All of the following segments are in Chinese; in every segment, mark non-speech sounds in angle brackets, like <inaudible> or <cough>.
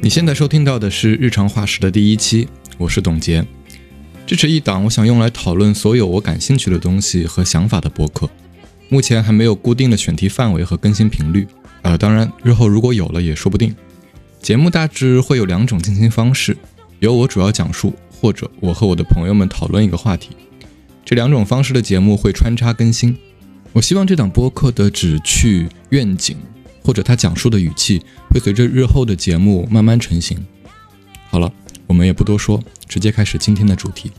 你现在收听到的是《日常化石》的第一期，我是董洁。这是一档我想用来讨论所有我感兴趣的东西和想法的博客。目前还没有固定的选题范围和更新频率，呃，当然日后如果有了也说不定。节目大致会有两种进行方式，由我主要讲述，或者我和我的朋友们讨论一个话题。这两种方式的节目会穿插更新。我希望这档播客的旨趣、愿景。或者他讲述的语气会随着日后的节目慢慢成型。好了，我们也不多说，直接开始今天的主题。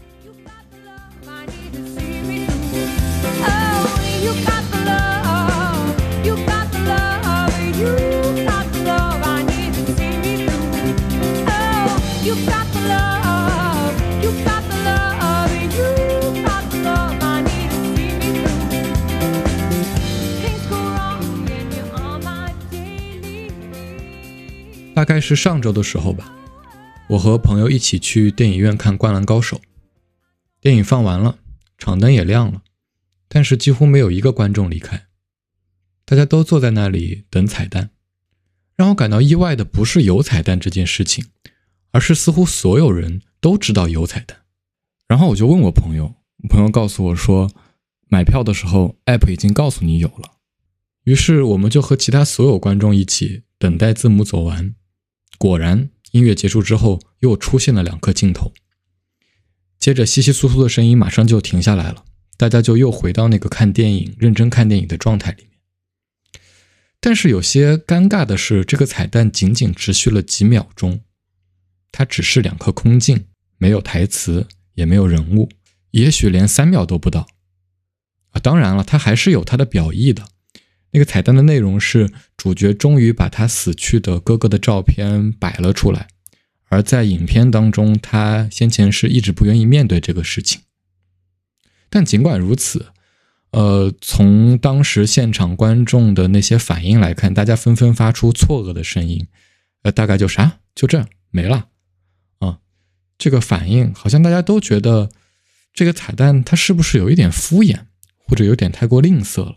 大概是上周的时候吧，我和朋友一起去电影院看《灌篮高手》。电影放完了，场灯也亮了，但是几乎没有一个观众离开，大家都坐在那里等彩蛋。让我感到意外的不是有彩蛋这件事情，而是似乎所有人都知道有彩蛋。然后我就问我朋友，朋友告诉我说，买票的时候 App 已经告诉你有了。于是我们就和其他所有观众一起等待字幕走完。果然，音乐结束之后，又出现了两颗镜头。接着，稀稀疏疏的声音马上就停下来了，大家就又回到那个看电影、认真看电影的状态里面。但是，有些尴尬的是，这个彩蛋仅仅持续了几秒钟，它只是两颗空镜，没有台词，也没有人物，也许连三秒都不到。啊，当然了，它还是有它的表意的。那个彩蛋的内容是，主角终于把他死去的哥哥的照片摆了出来，而在影片当中，他先前是一直不愿意面对这个事情。但尽管如此，呃，从当时现场观众的那些反应来看，大家纷纷发出错愕的声音，呃，大概就啥，就这样没了，啊，这个反应好像大家都觉得这个彩蛋它是不是有一点敷衍，或者有点太过吝啬了。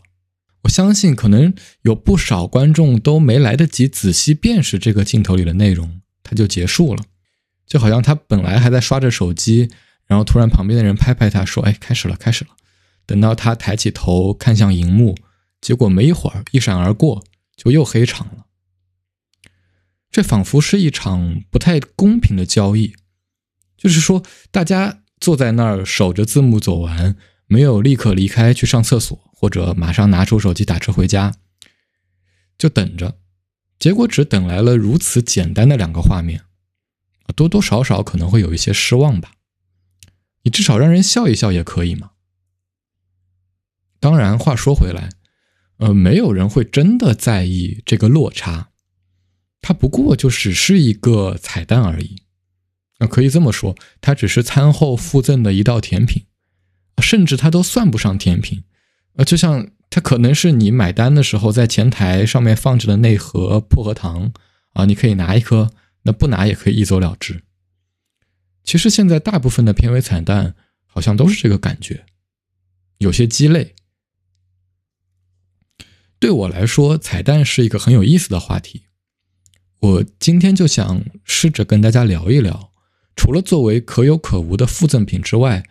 我相信，可能有不少观众都没来得及仔细辨识这个镜头里的内容，它就结束了。就好像他本来还在刷着手机，然后突然旁边的人拍拍他说：“哎，开始了，开始了。”等到他抬起头看向荧幕，结果没一会儿，一闪而过，就又黑场了。这仿佛是一场不太公平的交易，就是说，大家坐在那儿守着字幕走完，没有立刻离开去上厕所。或者马上拿出手机打车回家，就等着，结果只等来了如此简单的两个画面，多多少少可能会有一些失望吧。你至少让人笑一笑也可以嘛。当然，话说回来，呃，没有人会真的在意这个落差，它不过就只是一个彩蛋而已。啊，可以这么说，它只是餐后附赠的一道甜品，甚至它都算不上甜品。呃，就像它可能是你买单的时候在前台上面放着的那盒薄荷糖啊，你可以拿一颗，那不拿也可以一走了之。其实现在大部分的片尾彩蛋好像都是这个感觉，有些鸡肋。对我来说，彩蛋是一个很有意思的话题。我今天就想试着跟大家聊一聊，除了作为可有可无的附赠品之外，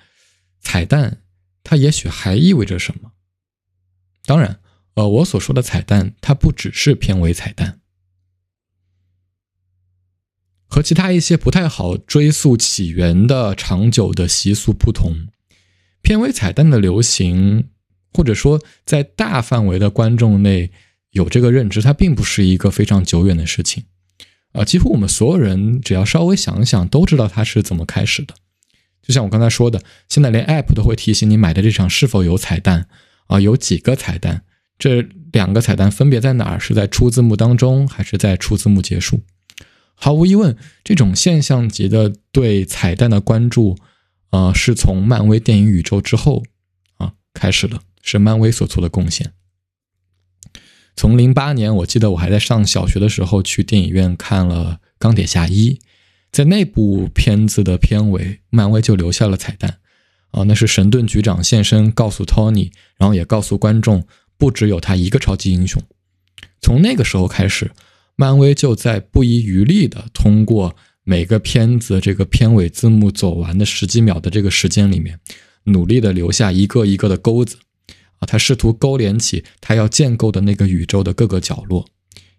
彩蛋它也许还意味着什么。当然，呃，我所说的彩蛋，它不只是片尾彩蛋。和其他一些不太好追溯起源的长久的习俗不同，片尾彩蛋的流行，或者说在大范围的观众内有这个认知，它并不是一个非常久远的事情。呃，几乎我们所有人只要稍微想想，都知道它是怎么开始的。就像我刚才说的，现在连 App 都会提醒你买的这场是否有彩蛋。啊，有几个彩蛋？这两个彩蛋分别在哪儿？是在出字幕当中，还是在出字幕结束？毫无疑问，这种现象级的对彩蛋的关注，啊，是从漫威电影宇宙之后啊开始的，是漫威所做的贡献。从零八年，我记得我还在上小学的时候，去电影院看了《钢铁侠一》，在那部片子的片尾，漫威就留下了彩蛋啊，那是神盾局长现身告诉托尼，然后也告诉观众，不只有他一个超级英雄。从那个时候开始，漫威就在不遗余力的通过每个片子这个片尾字幕走完的十几秒的这个时间里面，努力的留下一个一个的钩子，啊，他试图勾连起他要建构的那个宇宙的各个角落，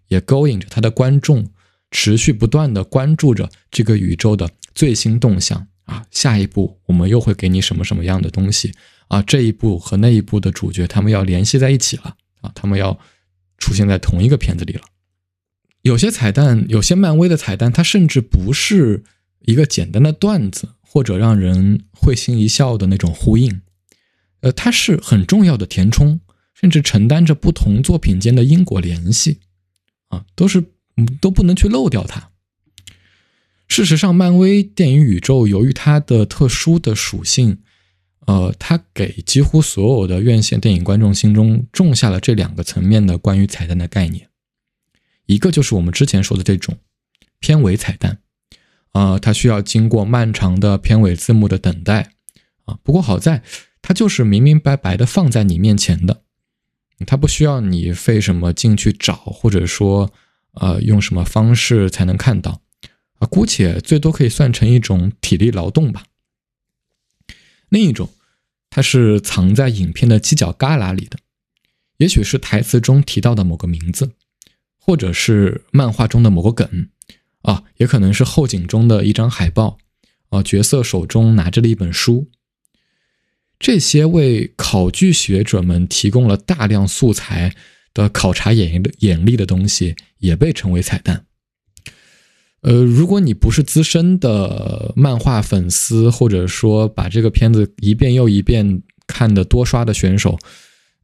也勾引着他的观众持续不断的关注着这个宇宙的最新动向。啊，下一步我们又会给你什么什么样的东西啊？这一步和那一步的主角他们要联系在一起了啊，他们要出现在同一个片子里了。有些彩蛋，有些漫威的彩蛋，它甚至不是一个简单的段子或者让人会心一笑的那种呼应，呃，它是很重要的填充，甚至承担着不同作品间的因果联系啊，都是都不能去漏掉它。事实上，漫威电影宇宙由于它的特殊的属性，呃，它给几乎所有的院线电影观众心中种下了这两个层面的关于彩蛋的概念。一个就是我们之前说的这种片尾彩蛋，啊，它需要经过漫长的片尾字幕的等待，啊，不过好在它就是明明白白的放在你面前的，它不需要你费什么劲去找，或者说，呃，用什么方式才能看到。姑且最多可以算成一种体力劳动吧。另一种，它是藏在影片的犄角旮旯里的，也许是台词中提到的某个名字，或者是漫画中的某个梗，啊，也可能是后景中的一张海报，啊，角色手中拿着的一本书。这些为考据学者们提供了大量素材的考察眼眼力的东西，也被称为彩蛋。呃，如果你不是资深的漫画粉丝，或者说把这个片子一遍又一遍看的多刷的选手，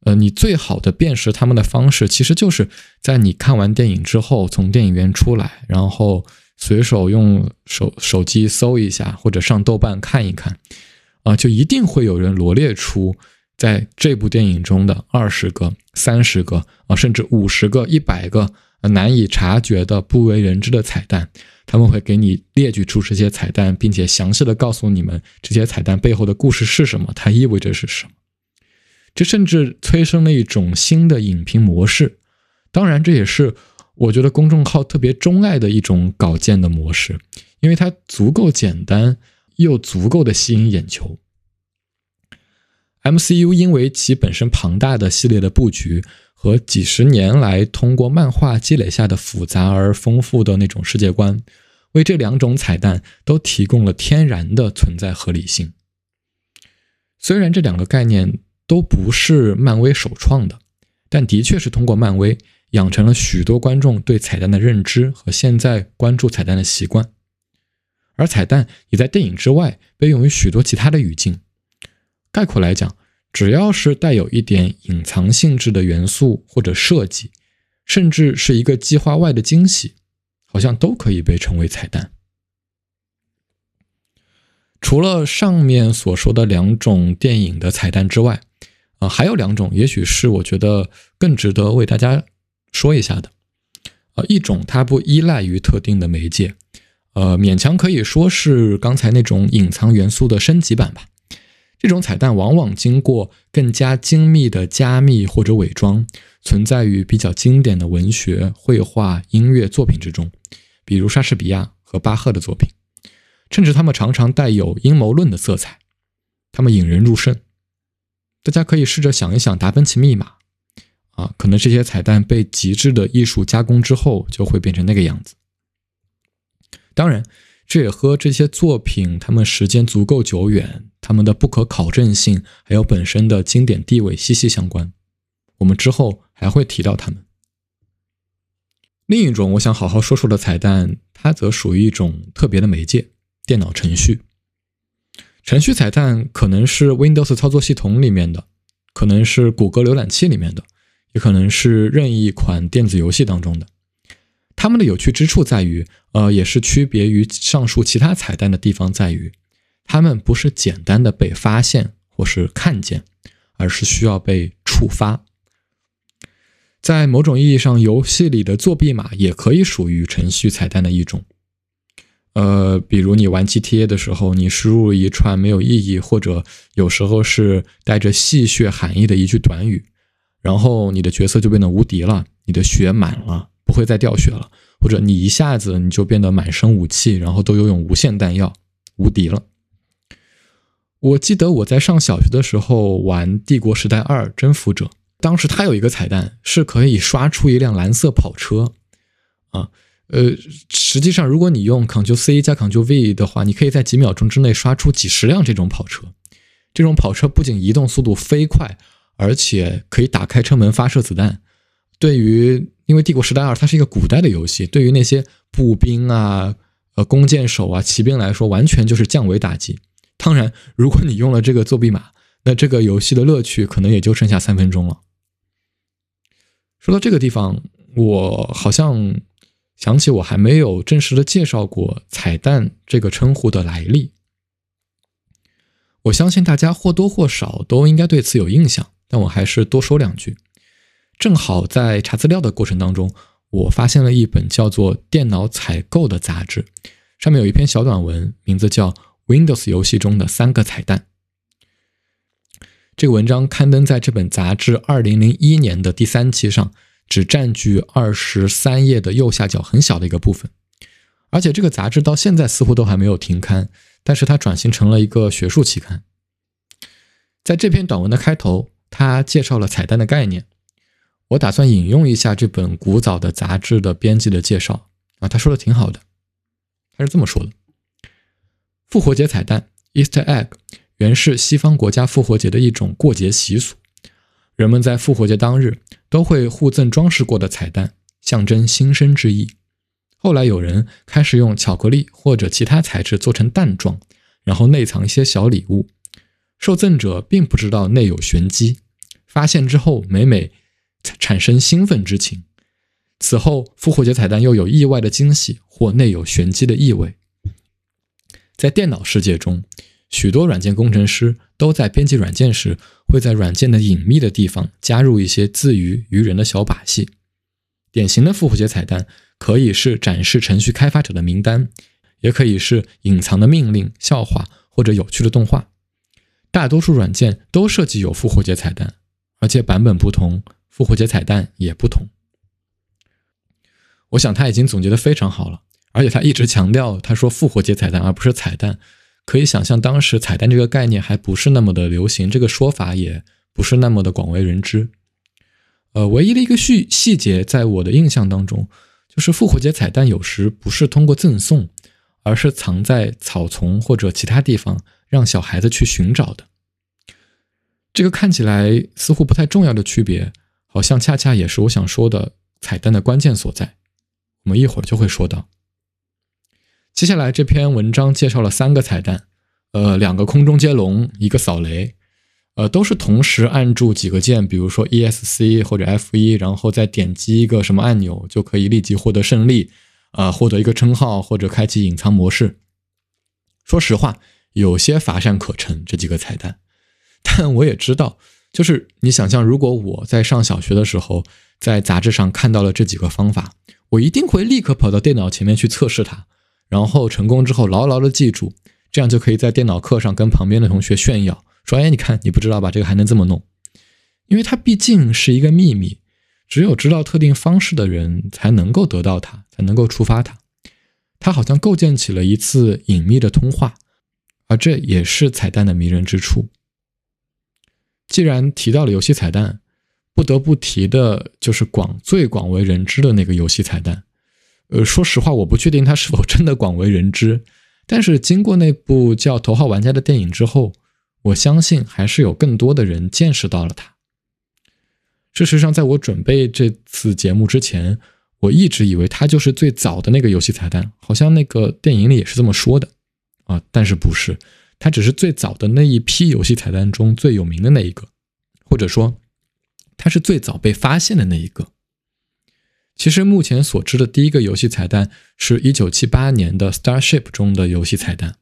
呃，你最好的辨识他们的方式，其实就是在你看完电影之后，从电影院出来，然后随手用手手机搜一下，或者上豆瓣看一看，啊，就一定会有人罗列出在这部电影中的二十个、三十个啊，甚至五十个、一百个。难以察觉的、不为人知的彩蛋，他们会给你列举出这些彩蛋，并且详细的告诉你们这些彩蛋背后的故事是什么，它意味着是什么。这甚至催生了一种新的影评模式。当然，这也是我觉得公众号特别钟爱的一种稿件的模式，因为它足够简单，又足够的吸引眼球。MCU 因为其本身庞大的系列的布局。和几十年来通过漫画积累下的复杂而丰富的那种世界观，为这两种彩蛋都提供了天然的存在合理性。虽然这两个概念都不是漫威首创的，但的确是通过漫威养成了许多观众对彩蛋的认知和现在关注彩蛋的习惯。而彩蛋也在电影之外被用于许多其他的语境。概括来讲。只要是带有一点隐藏性质的元素或者设计，甚至是一个计划外的惊喜，好像都可以被称为彩蛋。除了上面所说的两种电影的彩蛋之外，啊，还有两种，也许是我觉得更值得为大家说一下的。啊，一种它不依赖于特定的媒介，呃，勉强可以说是刚才那种隐藏元素的升级版吧。这种彩蛋往往经过更加精密的加密或者伪装，存在于比较经典的文学、绘画、音乐作品之中，比如莎士比亚和巴赫的作品，甚至他们常常带有阴谋论的色彩，他们引人入胜。大家可以试着想一想《达芬奇密码》，啊，可能这些彩蛋被极致的艺术加工之后，就会变成那个样子。当然。这也和这些作品他们时间足够久远，他们的不可考证性，还有本身的经典地位息息相关。我们之后还会提到他们。另一种我想好好说说的彩蛋，它则属于一种特别的媒介——电脑程序。程序彩蛋可能是 Windows 操作系统里面的，可能是谷歌浏览器里面的，也可能是任意一款电子游戏当中的。他们的有趣之处在于，呃，也是区别于上述其他彩蛋的地方在于，他们不是简单的被发现或是看见，而是需要被触发。在某种意义上，游戏里的作弊码也可以属于程序彩蛋的一种。呃，比如你玩 GTA 的时候，你输入一串没有意义，或者有时候是带着戏谑含义的一句短语，然后你的角色就变得无敌了，你的血满了，不会再掉血了，或者你一下子你就变得满身武器，然后都拥有无限弹药，无敌了。我记得我在上小学的时候玩《帝国时代二：征服者》，当时它有一个彩蛋是可以刷出一辆蓝色跑车，啊，呃，实际上如果你用 Ctrl C 加 Ctrl V 的话，你可以在几秒钟之内刷出几十辆这种跑车。这种跑车不仅移动速度飞快，而且可以打开车门发射子弹。对于，因为《帝国时代二》它是一个古代的游戏，对于那些步兵啊、呃弓箭手啊、骑兵来说，完全就是降维打击。当然，如果你用了这个作弊码，那这个游戏的乐趣可能也就剩下三分钟了。说到这个地方，我好像想起我还没有正式的介绍过“彩蛋”这个称呼的来历。我相信大家或多或少都应该对此有印象，但我还是多说两句。正好在查资料的过程当中，我发现了一本叫做《电脑采购》的杂志，上面有一篇小短文，名字叫。Windows 游戏中的三个彩蛋。这个文章刊登在这本杂志2001年的第三期上，只占据二十三页的右下角很小的一个部分。而且这个杂志到现在似乎都还没有停刊，但是它转型成了一个学术期刊。在这篇短文的开头，他介绍了彩蛋的概念。我打算引用一下这本古早的杂志的编辑的介绍啊，他说的挺好的，他是这么说的。复活节彩蛋 （Easter egg） 原是西方国家复活节的一种过节习俗。人们在复活节当日都会互赠装饰过的彩蛋，象征新生之意。后来有人开始用巧克力或者其他材质做成蛋状，然后内藏一些小礼物。受赠者并不知道内有玄机，发现之后每每产生兴奋之情。此后，复活节彩蛋又有意外的惊喜或内有玄机的意味。在电脑世界中，许多软件工程师都在编辑软件时，会在软件的隐秘的地方加入一些自娱于人的小把戏。典型的复活节彩蛋可以是展示程序开发者的名单，也可以是隐藏的命令、笑话或者有趣的动画。大多数软件都设计有复活节彩蛋，而且版本不同，复活节彩蛋也不同。我想他已经总结的非常好了。而且他一直强调，他说复活节彩蛋而不是彩蛋，可以想象当时彩蛋这个概念还不是那么的流行，这个说法也不是那么的广为人知。呃，唯一的一个细细节，在我的印象当中，就是复活节彩蛋有时不是通过赠送，而是藏在草丛或者其他地方，让小孩子去寻找的。这个看起来似乎不太重要的区别，好像恰恰也是我想说的彩蛋的关键所在。我们一会儿就会说到。接下来这篇文章介绍了三个彩蛋，呃，两个空中接龙，一个扫雷，呃，都是同时按住几个键，比如说 ESC 或者 F1，然后再点击一个什么按钮，就可以立即获得胜利，啊，获得一个称号或者开启隐藏模式。说实话，有些乏善可陈这几个彩蛋，但我也知道，就是你想象，如果我在上小学的时候，在杂志上看到了这几个方法，我一定会立刻跑到电脑前面去测试它。然后成功之后，牢牢的记住，这样就可以在电脑课上跟旁边的同学炫耀，说：“哎，你看，你不知道吧？这个还能这么弄。”因为它毕竟是一个秘密，只有知道特定方式的人才能够得到它，才能够触发它。它好像构建起了一次隐秘的通话，而这也是彩蛋的迷人之处。既然提到了游戏彩蛋，不得不提的就是广最广为人知的那个游戏彩蛋。呃，说实话，我不确定它是否真的广为人知。但是经过那部叫《头号玩家》的电影之后，我相信还是有更多的人见识到了它。事实上，在我准备这次节目之前，我一直以为它就是最早的那个游戏彩蛋，好像那个电影里也是这么说的啊。但是不是，它只是最早的那一批游戏彩蛋中最有名的那一个，或者说，它是最早被发现的那一个。其实目前所知的第一个游戏彩蛋是一九七八年的《Starship》中的游戏彩蛋，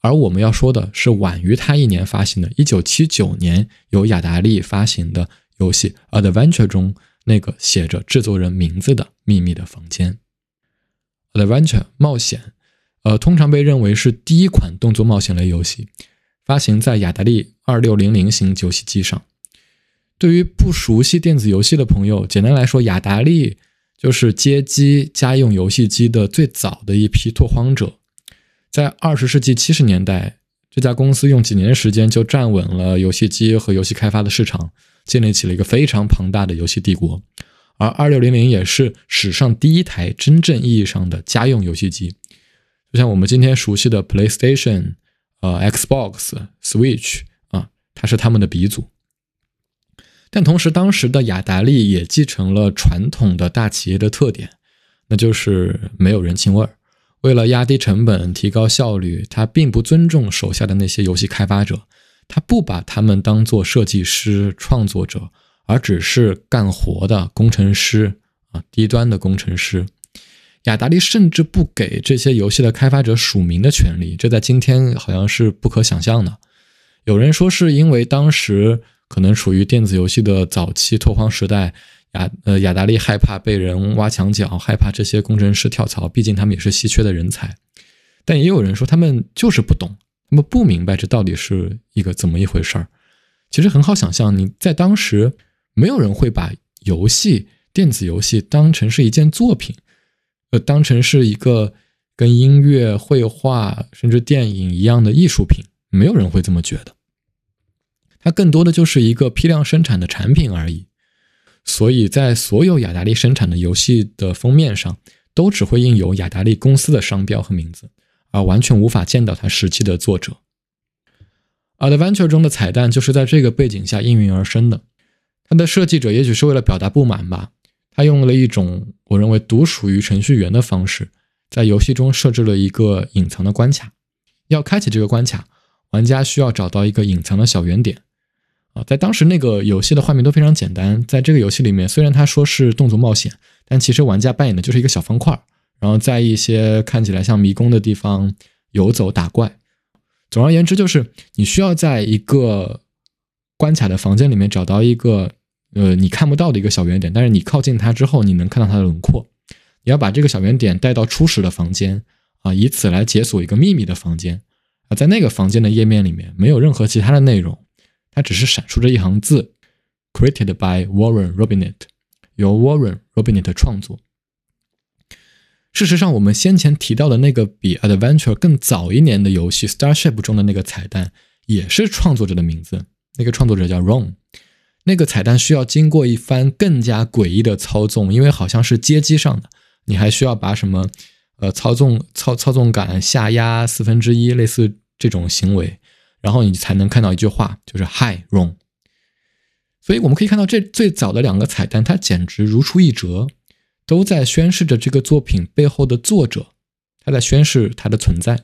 而我们要说的是晚于它一年发行的，一九七九年由雅达利发行的游戏《Adventure》中那个写着制作人名字的秘密的房间。Adventure 冒险，呃，通常被认为是第一款动作冒险类游戏，发行在雅达利二六零零型游戏机上。对于不熟悉电子游戏的朋友，简单来说，雅达利就是街机家用游戏机的最早的一批拓荒者。在二十世纪七十年代，这家公司用几年时间就站稳了游戏机和游戏开发的市场，建立起了一个非常庞大的游戏帝国。而二六零零也是史上第一台真正意义上的家用游戏机。就像我们今天熟悉的 PlayStation、呃 Xbox、Switch 啊，它是他们的鼻祖。但同时，当时的雅达利也继承了传统的大企业的特点，那就是没有人情味儿。为了压低成本、提高效率，他并不尊重手下的那些游戏开发者，他不把他们当做设计师、创作者，而只是干活的工程师啊，低端的工程师。雅达利甚至不给这些游戏的开发者署名的权利，这在今天好像是不可想象的。有人说是因为当时可能处于电子游戏的早期拓荒时代，雅呃雅达利害怕被人挖墙脚，害怕这些工程师跳槽，毕竟他们也是稀缺的人才。但也有人说他们就是不懂，他们不明白这到底是一个怎么一回事儿。其实很好想象，你在当时没有人会把游戏、电子游戏当成是一件作品。当成是一个跟音乐、绘画甚至电影一样的艺术品，没有人会这么觉得。它更多的就是一个批量生产的产品而已。所以在所有雅达利生产的游戏的封面上，都只会印有雅达利公司的商标和名字，而完全无法见到它实际的作者。Adventure 中的彩蛋就是在这个背景下应运而生的。它的设计者也许是为了表达不满吧。他用了一种我认为独属于程序员的方式，在游戏中设置了一个隐藏的关卡。要开启这个关卡，玩家需要找到一个隐藏的小圆点。啊，在当时那个游戏的画面都非常简单。在这个游戏里面，虽然他说是动作冒险，但其实玩家扮演的就是一个小方块，然后在一些看起来像迷宫的地方游走打怪。总而言之，就是你需要在一个关卡的房间里面找到一个。呃，你看不到的一个小圆点，但是你靠近它之后，你能看到它的轮廓。你要把这个小圆点带到初始的房间啊，以此来解锁一个秘密的房间啊。在那个房间的页面里面，没有任何其他的内容，它只是闪烁着一行字：Created by Warren Robinet，由 Warren Robinet 创作。事实上，我们先前提到的那个比 Adventure 更早一年的游戏 Starship 中的那个彩蛋，也是创作者的名字。那个创作者叫 Ron。那个彩蛋需要经过一番更加诡异的操纵，因为好像是街机上的，你还需要把什么呃操纵操操纵杆下压四分之一，类似这种行为，然后你才能看到一句话，就是 Hi Ron。所以我们可以看到，这最早的两个彩蛋，它简直如出一辙，都在宣示着这个作品背后的作者，他在宣示他的存在。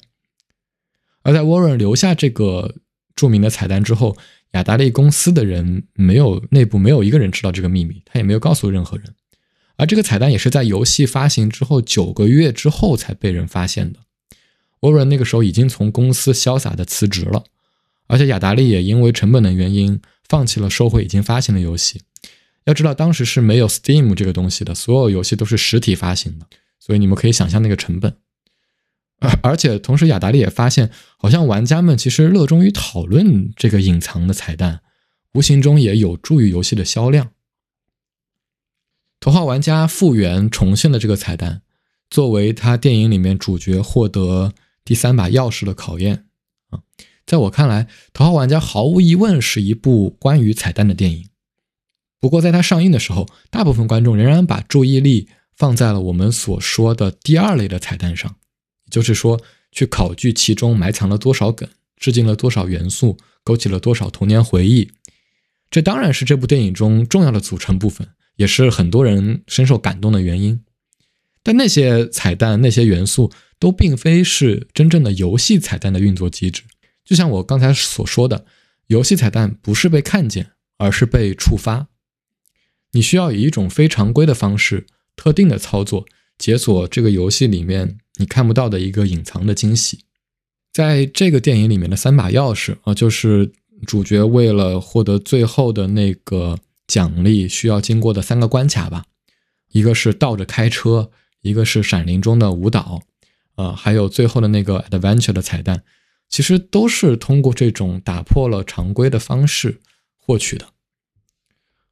而在 Warren 留下这个著名的彩蛋之后。雅达利公司的人没有内部没有一个人知道这个秘密，他也没有告诉任何人。而这个彩蛋也是在游戏发行之后九个月之后才被人发现的。沃伦那个时候已经从公司潇洒的辞职了，而且雅达利也因为成本的原因放弃了收回已经发行的游戏。要知道当时是没有 Steam 这个东西的，所有游戏都是实体发行的，所以你们可以想象那个成本。而 <laughs> 而且同时，雅达利也发现，好像玩家们其实热衷于讨论这个隐藏的彩蛋，无形中也有助于游戏的销量。头号玩家复原重现了这个彩蛋，作为他电影里面主角获得第三把钥匙的考验。啊，在我看来，头号玩家毫无疑问是一部关于彩蛋的电影。不过，在它上映的时候，大部分观众仍然把注意力放在了我们所说的第二类的彩蛋上。就是说，去考据其中埋藏了多少梗，致敬了多少元素，勾起了多少童年回忆。这当然是这部电影中重要的组成部分，也是很多人深受感动的原因。但那些彩蛋、那些元素都并非是真正的游戏彩蛋的运作机制。就像我刚才所说的，游戏彩蛋不是被看见，而是被触发。你需要以一种非常规的方式、特定的操作解锁这个游戏里面。你看不到的一个隐藏的惊喜，在这个电影里面的三把钥匙啊，就是主角为了获得最后的那个奖励需要经过的三个关卡吧。一个是倒着开车，一个是闪灵中的舞蹈，啊，还有最后的那个 adventure 的彩蛋，其实都是通过这种打破了常规的方式获取的。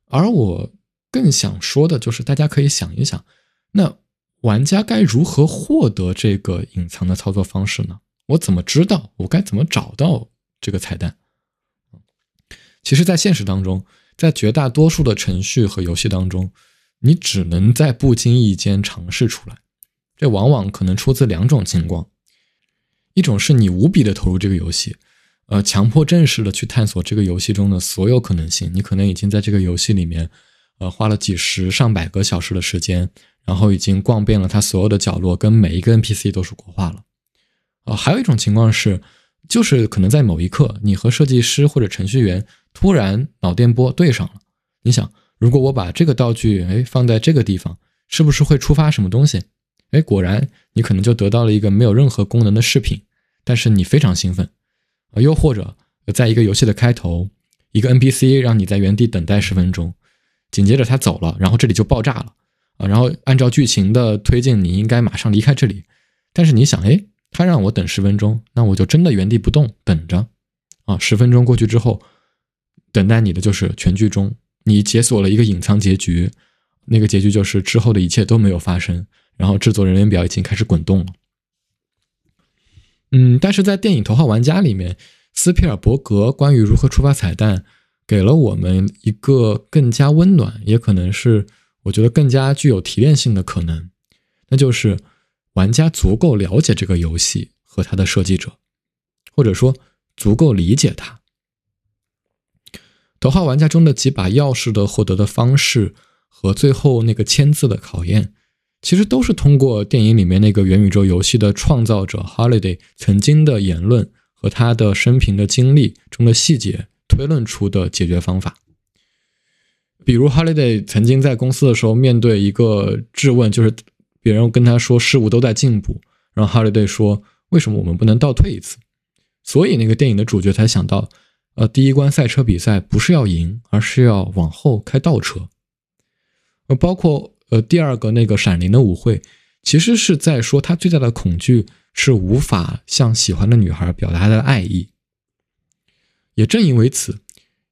而我更想说的就是，大家可以想一想，那玩家该如何获得这个隐藏的操作方式呢？我怎么知道？我该怎么找到这个彩蛋？其实，在现实当中，在绝大多数的程序和游戏当中，你只能在不经意间尝试出来。这往往可能出自两种情况：一种是你无比的投入这个游戏，呃，强迫症式的去探索这个游戏中的所有可能性。你可能已经在这个游戏里面，呃，花了几十上百个小时的时间，然后已经逛遍了它所有的角落，跟每一个 NPC 都说过话了。呃，还有一种情况是，就是可能在某一刻，你和设计师或者程序员突然脑电波对上了。你想，如果我把这个道具哎放在这个地方，是不是会触发什么东西？哎，果然，你可能就得到了一个没有任何功能的饰品，但是你非常兴奋。啊，又或者，在一个游戏的开头，一个 NPC 让你在原地等待十分钟，紧接着他走了，然后这里就爆炸了。啊，然后按照剧情的推进，你应该马上离开这里，但是你想，哎，他让我等十分钟，那我就真的原地不动等着。啊，十分钟过去之后，等待你的就是全剧终，你解锁了一个隐藏结局，那个结局就是之后的一切都没有发生。然后制作人员表已经开始滚动了，嗯，但是在电影《头号玩家》里面，斯皮尔伯格关于如何触发彩蛋，给了我们一个更加温暖，也可能是我觉得更加具有提炼性的可能，那就是玩家足够了解这个游戏和它的设计者，或者说足够理解它。《头号玩家》中的几把钥匙的获得的方式和最后那个签字的考验。其实都是通过电影里面那个元宇宙游戏的创造者 Holiday 曾经的言论和他的生平的经历中的细节推论出的解决方法。比如 Holiday 曾经在公司的时候面对一个质问，就是别人跟他说事物都在进步，然后 Holiday 说为什么我们不能倒退一次？所以那个电影的主角才想到，呃，第一关赛车比赛不是要赢，而是要往后开倒车。呃，包括。呃，第二个那个闪灵的舞会，其实是在说他最大的恐惧是无法向喜欢的女孩表达他的爱意。也正因为此，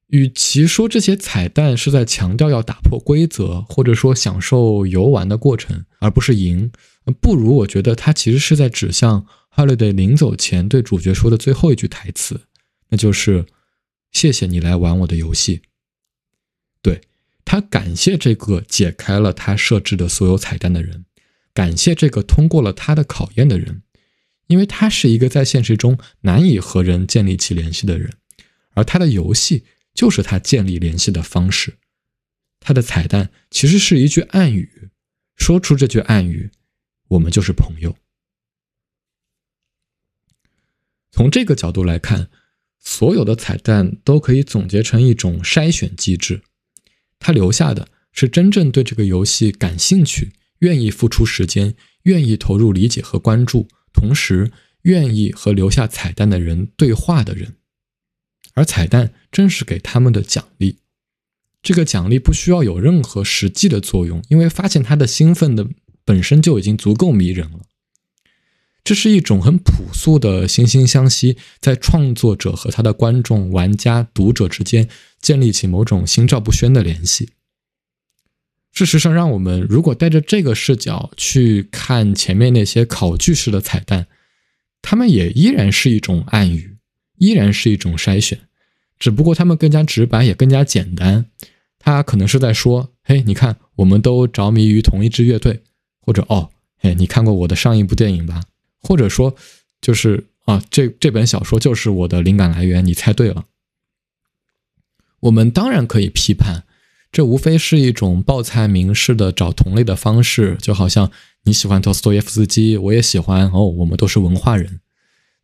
与其说这些彩蛋是在强调要打破规则，或者说享受游玩的过程，而不是赢，不如我觉得他其实是在指向 Holiday 临走前对主角说的最后一句台词，那就是“谢谢你来玩我的游戏”。对。他感谢这个解开了他设置的所有彩蛋的人，感谢这个通过了他的考验的人，因为他是一个在现实中难以和人建立起联系的人，而他的游戏就是他建立联系的方式。他的彩蛋其实是一句暗语，说出这句暗语，我们就是朋友。从这个角度来看，所有的彩蛋都可以总结成一种筛选机制。他留下的是真正对这个游戏感兴趣、愿意付出时间、愿意投入理解和关注，同时愿意和留下彩蛋的人对话的人，而彩蛋正是给他们的奖励。这个奖励不需要有任何实际的作用，因为发现他的兴奋的本身就已经足够迷人了。这是一种很朴素的惺惺相惜，在创作者和他的观众、玩家、读者之间建立起某种心照不宣的联系。事实上，让我们如果带着这个视角去看前面那些考据式的彩蛋，他们也依然是一种暗语，依然是一种筛选，只不过他们更加直白，也更加简单。他可能是在说：“嘿，你看，我们都着迷于同一支乐队。”或者“哦，嘿，你看过我的上一部电影吧？”或者说，就是啊，这这本小说就是我的灵感来源。你猜对了。我们当然可以批判，这无非是一种报菜名式的找同类的方式，就好像你喜欢托斯托耶夫斯基，我也喜欢哦，我们都是文化人。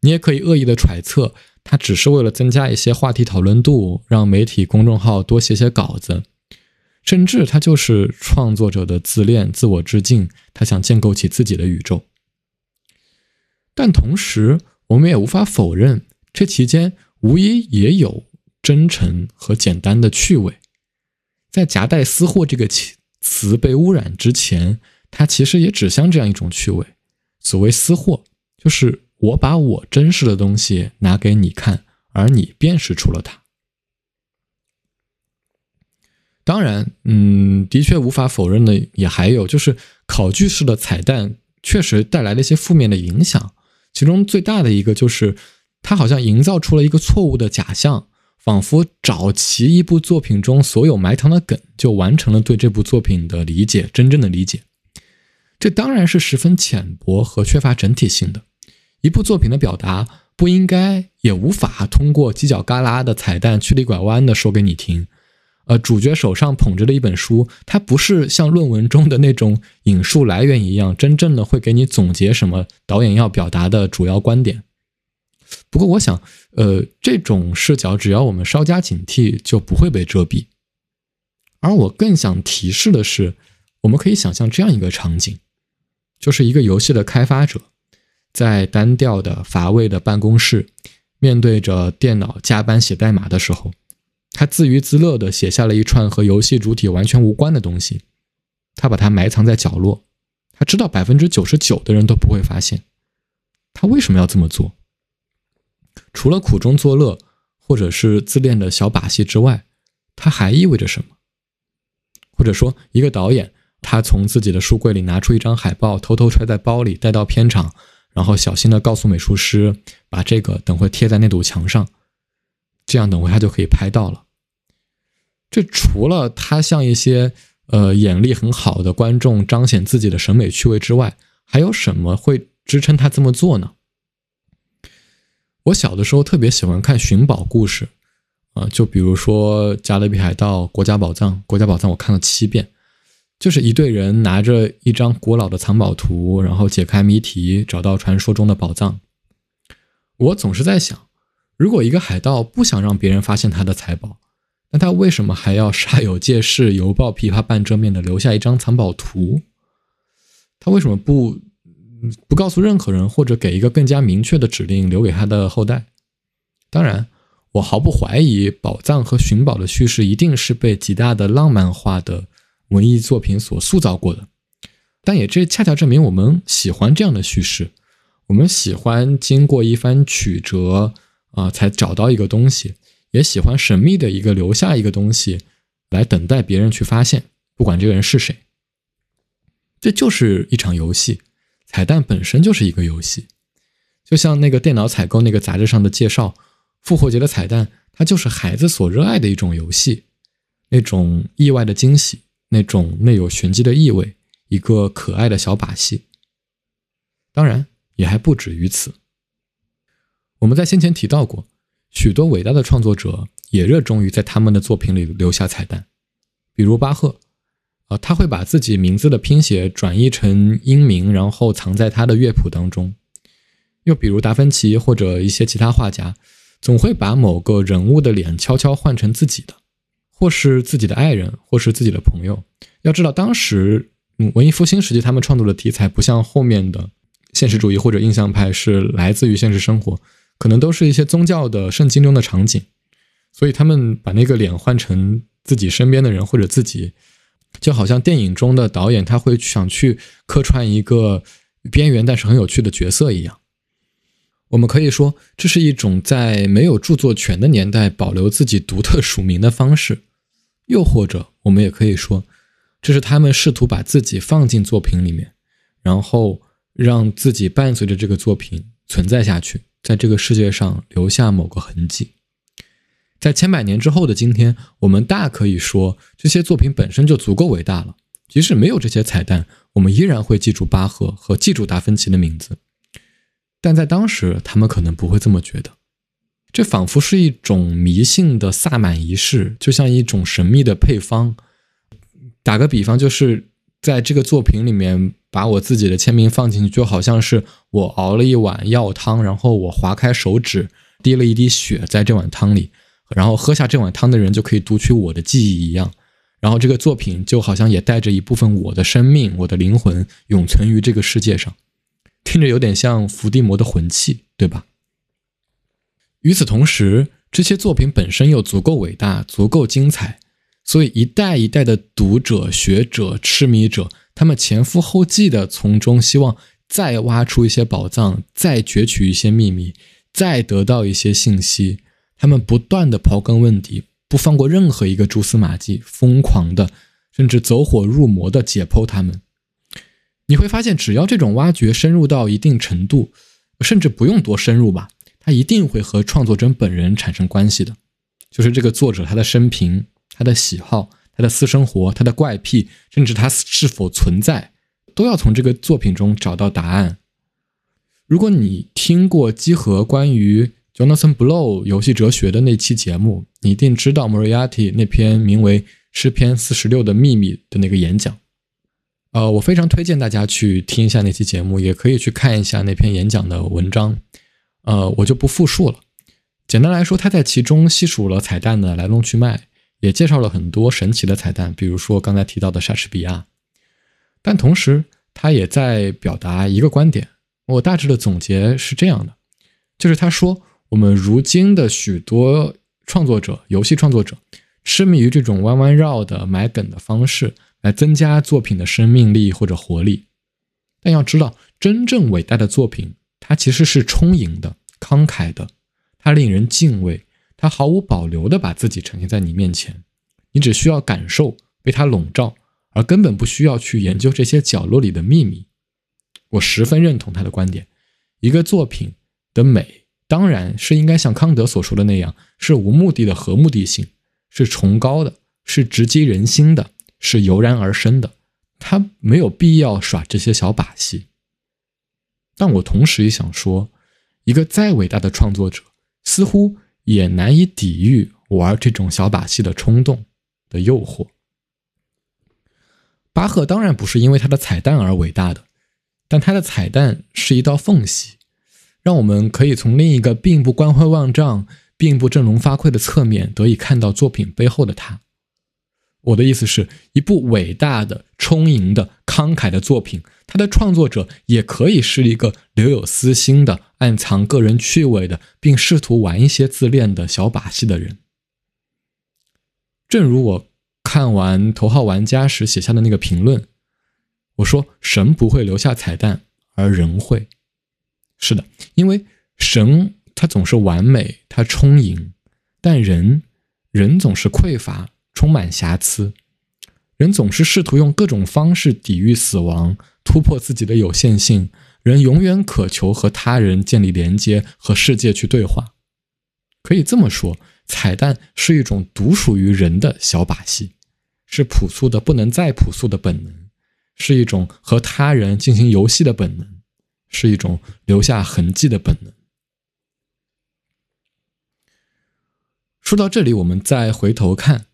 你也可以恶意的揣测，他只是为了增加一些话题讨论度，让媒体公众号多写写稿子，甚至他就是创作者的自恋、自我致敬，他想建构起自己的宇宙。但同时，我们也无法否认，这期间无疑也有真诚和简单的趣味。在“夹带私货”这个词被污染之前，它其实也指向这样一种趣味。所谓私货，就是我把我真实的东西拿给你看，而你辨识出了它。当然，嗯，的确无法否认的也还有，就是考据式的彩蛋确实带来了一些负面的影响。其中最大的一个就是，它好像营造出了一个错误的假象，仿佛找齐一部作品中所有埋藏的梗，就完成了对这部作品的理解，真正的理解。这当然是十分浅薄和缺乏整体性的。一部作品的表达不应该也无法通过犄角旮旯的彩蛋曲里拐弯的说给你听。呃，主角手上捧着的一本书，它不是像论文中的那种引述来源一样，真正的会给你总结什么导演要表达的主要观点。不过，我想，呃，这种视角只要我们稍加警惕，就不会被遮蔽。而我更想提示的是，我们可以想象这样一个场景，就是一个游戏的开发者，在单调的乏味的办公室，面对着电脑加班写代码的时候。他自娱自乐地写下了一串和游戏主体完全无关的东西，他把它埋藏在角落，他知道百分之九十九的人都不会发现。他为什么要这么做？除了苦中作乐，或者是自恋的小把戏之外，它还意味着什么？或者说，一个导演，他从自己的书柜里拿出一张海报，偷偷揣在包里，带到片场，然后小心地告诉美术师，把这个等会贴在那堵墙上。这样等会他就可以拍到了。这除了他向一些呃眼力很好的观众彰显自己的审美趣味之外，还有什么会支撑他这么做呢？我小的时候特别喜欢看寻宝故事，啊，就比如说《加勒比海盗》《国家宝藏》《国家宝藏》，我看了七遍，就是一队人拿着一张古老的藏宝图，然后解开谜题，找到传说中的宝藏。我总是在想。如果一个海盗不想让别人发现他的财宝，那他为什么还要煞有介事、犹抱琵琶半遮面的留下一张藏宝图？他为什么不不告诉任何人，或者给一个更加明确的指令留给他的后代？当然，我毫不怀疑宝藏和寻宝的叙事一定是被极大的浪漫化的文艺作品所塑造过的，但也这恰恰证明我们喜欢这样的叙事，我们喜欢经过一番曲折。啊，才找到一个东西，也喜欢神秘的一个留下一个东西，来等待别人去发现，不管这个人是谁。这就是一场游戏，彩蛋本身就是一个游戏，就像那个电脑采购那个杂志上的介绍，复活节的彩蛋，它就是孩子所热爱的一种游戏，那种意外的惊喜，那种内有玄机的意味，一个可爱的小把戏。当然，也还不止于此。我们在先前提到过，许多伟大的创作者也热衷于在他们的作品里留下彩蛋，比如巴赫，啊，他会把自己名字的拼写转译成音名，然后藏在他的乐谱当中；又比如达芬奇或者一些其他画家，总会把某个人物的脸悄悄换成自己的，或是自己的爱人，或是自己的朋友。要知道，当时文艺复兴时期他们创作的题材不像后面的现实主义或者印象派，是来自于现实生活。可能都是一些宗教的圣经中的场景，所以他们把那个脸换成自己身边的人或者自己，就好像电影中的导演他会想去客串一个边缘但是很有趣的角色一样。我们可以说这是一种在没有著作权的年代保留自己独特 <laughs> 署名的方式，又或者我们也可以说，这是他们试图把自己放进作品里面，然后让自己伴随着这个作品存在下去。在这个世界上留下某个痕迹，在千百年之后的今天，我们大可以说这些作品本身就足够伟大了。即使没有这些彩蛋，我们依然会记住巴赫和记住达芬奇的名字。但在当时，他们可能不会这么觉得。这仿佛是一种迷信的萨满仪式，就像一种神秘的配方。打个比方，就是在这个作品里面。把我自己的签名放进去，就好像是我熬了一碗药汤，然后我划开手指，滴了一滴血在这碗汤里，然后喝下这碗汤的人就可以读取我的记忆一样。然后这个作品就好像也带着一部分我的生命、我的灵魂永存于这个世界上，听着有点像伏地魔的魂器，对吧？与此同时，这些作品本身又足够伟大、足够精彩，所以一代一代的读者、学者、痴迷者。他们前赴后继的从中希望再挖出一些宝藏，再攫取一些秘密，再得到一些信息。他们不断的刨根问底，不放过任何一个蛛丝马迹，疯狂的，甚至走火入魔的解剖他们。你会发现，只要这种挖掘深入到一定程度，甚至不用多深入吧，它一定会和创作者本人产生关系的。就是这个作者他的生平、他的喜好、他的私生活、他的怪癖，甚至他是否存在，都要从这个作品中找到答案。如果你听过基和关于 Jonathan Blow 游戏哲学的那期节目，你一定知道 Moriarty 那篇名为《诗篇四十六的秘密》的那个演讲。呃，我非常推荐大家去听一下那期节目，也可以去看一下那篇演讲的文章。呃，我就不复述了。简单来说，他在其中细数了彩蛋的来龙去脉，也介绍了很多神奇的彩蛋，比如说刚才提到的莎士比亚。但同时，他也在表达一个观点。我大致的总结是这样的，就是他说，我们如今的许多创作者，游戏创作者，痴迷于这种弯弯绕的埋梗的方式。来增加作品的生命力或者活力，但要知道，真正伟大的作品，它其实是充盈的、慷慨的，它令人敬畏，它毫无保留地把自己呈现在你面前，你只需要感受被它笼罩，而根本不需要去研究这些角落里的秘密。我十分认同他的观点，一个作品的美，当然是应该像康德所说的那样，是无目的的和目的性，是崇高的，是直击人心的。是油然而生的，他没有必要耍这些小把戏。但我同时也想说，一个再伟大的创作者，似乎也难以抵御玩这种小把戏的冲动的诱惑。巴赫当然不是因为他的彩蛋而伟大的，但他的彩蛋是一道缝隙，让我们可以从另一个并不光辉万丈、并不振聋发聩的侧面，得以看到作品背后的他。我的意思是，一部伟大的、充盈的、慷慨的作品，它的创作者也可以是一个留有私心的、暗藏个人趣味的，并试图玩一些自恋的小把戏的人。正如我看完《头号玩家》时写下的那个评论，我说：“神不会留下彩蛋，而人会。”是的，因为神他总是完美，他充盈，但人，人总是匮乏。充满瑕疵，人总是试图用各种方式抵御死亡，突破自己的有限性。人永远渴求和他人建立连接，和世界去对话。可以这么说，彩蛋是一种独属于人的小把戏，是朴素的不能再朴素的本能，是一种和他人进行游戏的本能，是一种留下痕迹的本能。说到这里，我们再回头看。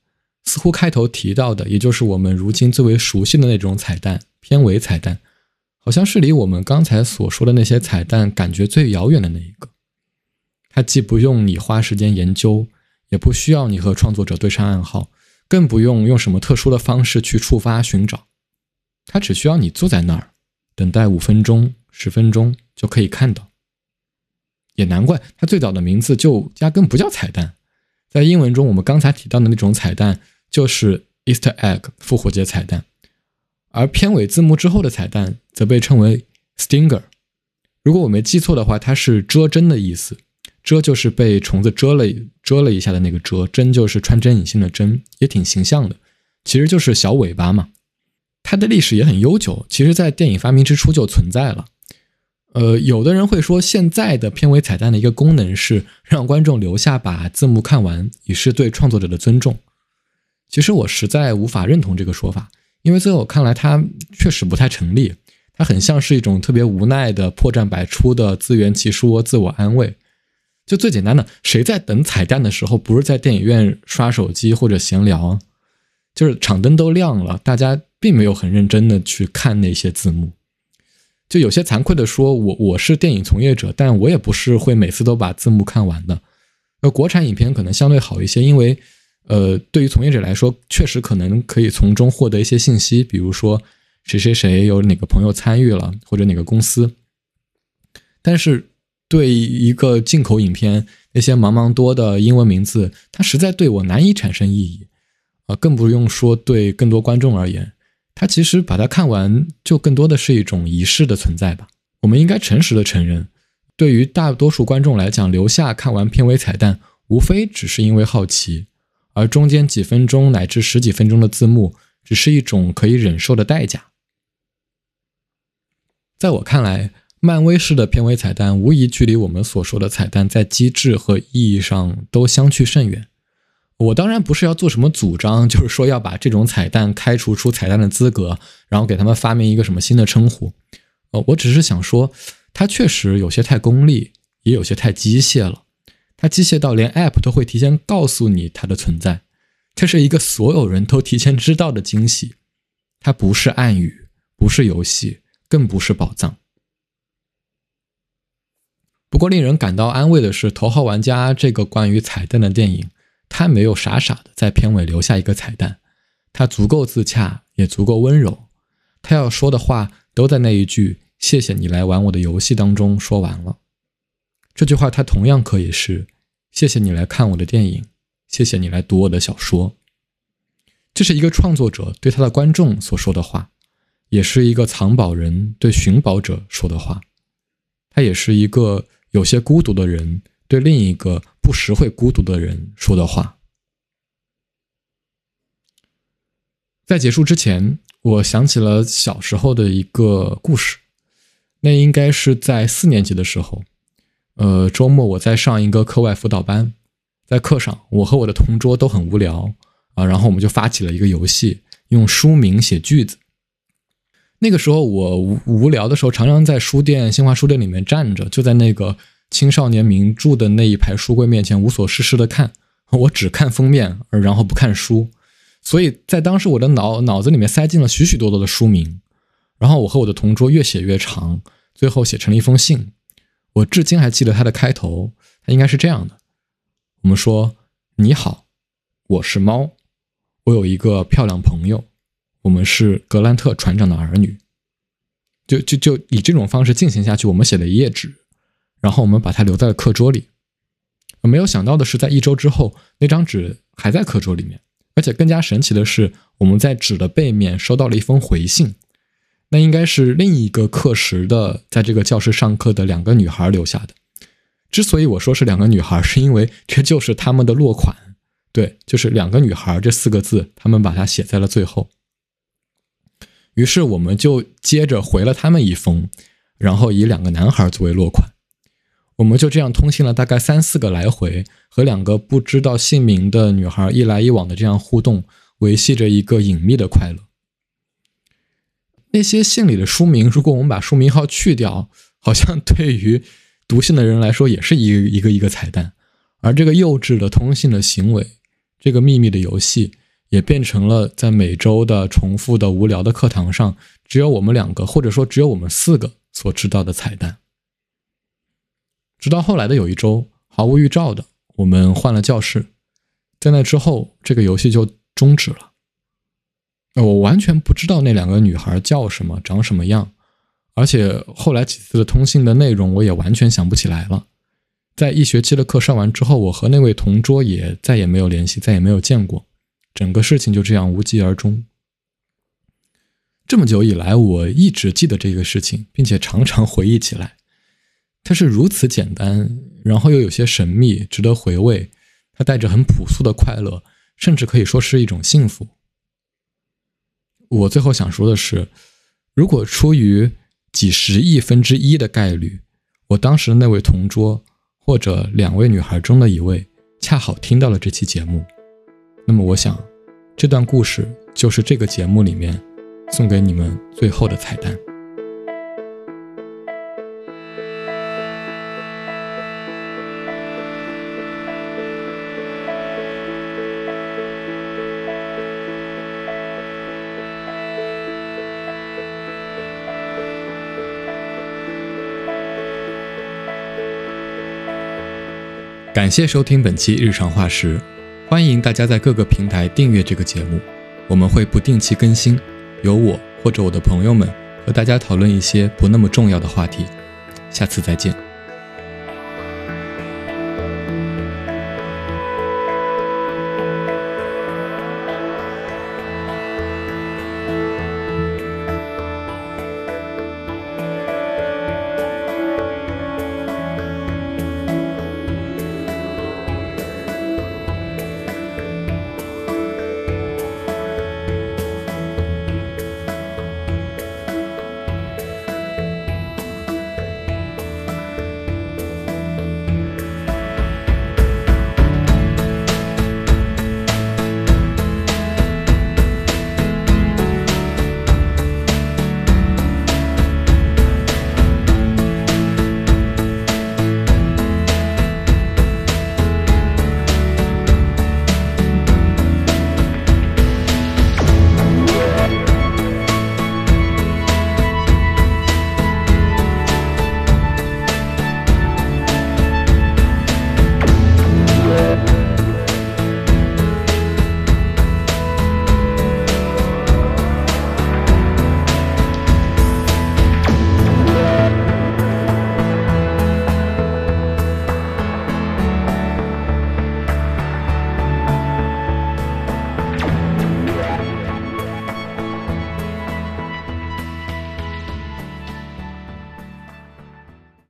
似乎开头提到的，也就是我们如今最为熟悉的那种彩蛋片尾彩蛋，好像是离我们刚才所说的那些彩蛋感觉最遥远的那一个。它既不用你花时间研究，也不需要你和创作者对上暗号，更不用用什么特殊的方式去触发寻找。它只需要你坐在那儿，等待五分钟、十分钟就可以看到。也难怪它最早的名字就压根不叫彩蛋，在英文中，我们刚才提到的那种彩蛋。就是 Easter egg 复活节彩蛋，而片尾字幕之后的彩蛋则被称为 stinger。如果我没记错的话，它是遮针的意思。遮就是被虫子蛰了蛰了一下的那个蛰，针就是穿针引线的针，也挺形象的。其实就是小尾巴嘛。它的历史也很悠久，其实在电影发明之初就存在了。呃，有的人会说，现在的片尾彩蛋的一个功能是让观众留下把字幕看完，以示对创作者的尊重。其实我实在无法认同这个说法，因为在我看来，它确实不太成立。它很像是一种特别无奈的破绽百出的自圆其说、自我安慰。就最简单的，谁在等彩蛋的时候，不是在电影院刷手机或者闲聊？就是场灯都亮了，大家并没有很认真的去看那些字幕。就有些惭愧的说，我我是电影从业者，但我也不是会每次都把字幕看完的。那国产影片可能相对好一些，因为。呃，对于从业者来说，确实可能可以从中获得一些信息，比如说谁谁谁有哪个朋友参与了，或者哪个公司。但是对一个进口影片，那些茫茫多的英文名字，它实在对我难以产生意义啊，更不用说对更多观众而言，它其实把它看完，就更多的是一种仪式的存在吧。我们应该诚实的承认，对于大多数观众来讲，留下看完片尾彩蛋，无非只是因为好奇，而中间几分钟乃至十几分钟的字幕，只是一种可以忍受的代价。在我看来，漫威式的片尾彩蛋无疑距离我们所说的彩蛋在机制和意义上都相去甚远。我当然不是要做什么主张，<laughs> 就是说要把这种彩蛋开除出彩蛋的资格，然后给他们发明一个什么新的称呼。呃，我只是想说，它确实有些太功利，也有些太机械了。它机械到连 App 都会提前告诉你它的存在，这是一个所有人都提前知道的惊喜。它不是暗语，不是游戏。更不是宝藏。不过，令人感到安慰的是，《头号玩家》这个关于彩蛋的电影，他没有傻傻的在片尾留下一个彩蛋，他足够自洽，也足够温柔。他要说的话都在那一句“谢谢你来玩我的游戏”当中说完了。这句话，他同样可以是“谢谢你来看我的电影，谢谢你来读我的小说”。这是一个创作者对他的观众所说的话。也是一个藏宝人对寻宝者说的话，他也是一个有些孤独的人对另一个不时会孤独的人说的话。在结束之前，我想起了小时候的一个故事，那应该是在四年级的时候，呃，周末我在上一个课外辅导班，在课上，我和我的同桌都很无聊啊，然后我们就发起了一个游戏，用书名写句子。那个时候我无无聊的时候，常常在书店新华书店里面站着，就在那个青少年名著的那一排书柜面前无所事事的看。<laughs> 我只看封面，然后不看书。所以在当时我的脑脑子里面塞进了许许多多的书名。然后我和我的同桌越写越长，最后写成了一封信。我至今还记得它的开头，它应该是这样的：我们说你好，我是猫，我有一个漂亮朋友。我们是格兰特船长的儿女，就就就以这种方式进行下去。我们写了一页纸，然后我们把它留在了课桌里。没有想到的是，在一周之后，那张纸还在课桌里面。而且更加神奇的是，我们在纸的背面收到了一封回信，那应该是另一个课时的在这个教室上课的两个女孩留下的。之所以我说是两个女孩，是因为这就是他们的落款，对，就是两个女孩这四个字，他们把它写在了最后。于是我们就接着回了他们一封，然后以两个男孩作为落款，我们就这样通信了大概三四个来回，和两个不知道姓名的女孩一来一往的这样互动，维系着一个隐秘的快乐。那些信里的书名，如果我们把书名号去掉，好像对于读信的人来说也是一个一个一个彩蛋，而这个幼稚的通信的行为，这个秘密的游戏。也变成了在每周的重复的无聊的课堂上，只有我们两个，或者说只有我们四个所知道的彩蛋。直到后来的有一周，毫无预兆的，我们换了教室，在那之后，这个游戏就终止了。我完全不知道那两个女孩叫什么，长什么样，而且后来几次的通信的内容，我也完全想不起来了。在一学期的课上完之后，我和那位同桌也再也没有联系，再也没有见过。整个事情就这样无疾而终。这么久以来，我一直记得这个事情，并且常常回忆起来。它是如此简单，然后又有些神秘，值得回味。它带着很朴素的快乐，甚至可以说是一种幸福。我最后想说的是，如果出于几十亿分之一的概率，我当时那位同桌或者两位女孩中的一位，恰好听到了这期节目。那么，我想，这段故事就是这个节目里面送给你们最后的彩蛋。感谢收听本期日常化时。欢迎大家在各个平台订阅这个节目，我们会不定期更新，由我或者我的朋友们和大家讨论一些不那么重要的话题。下次再见。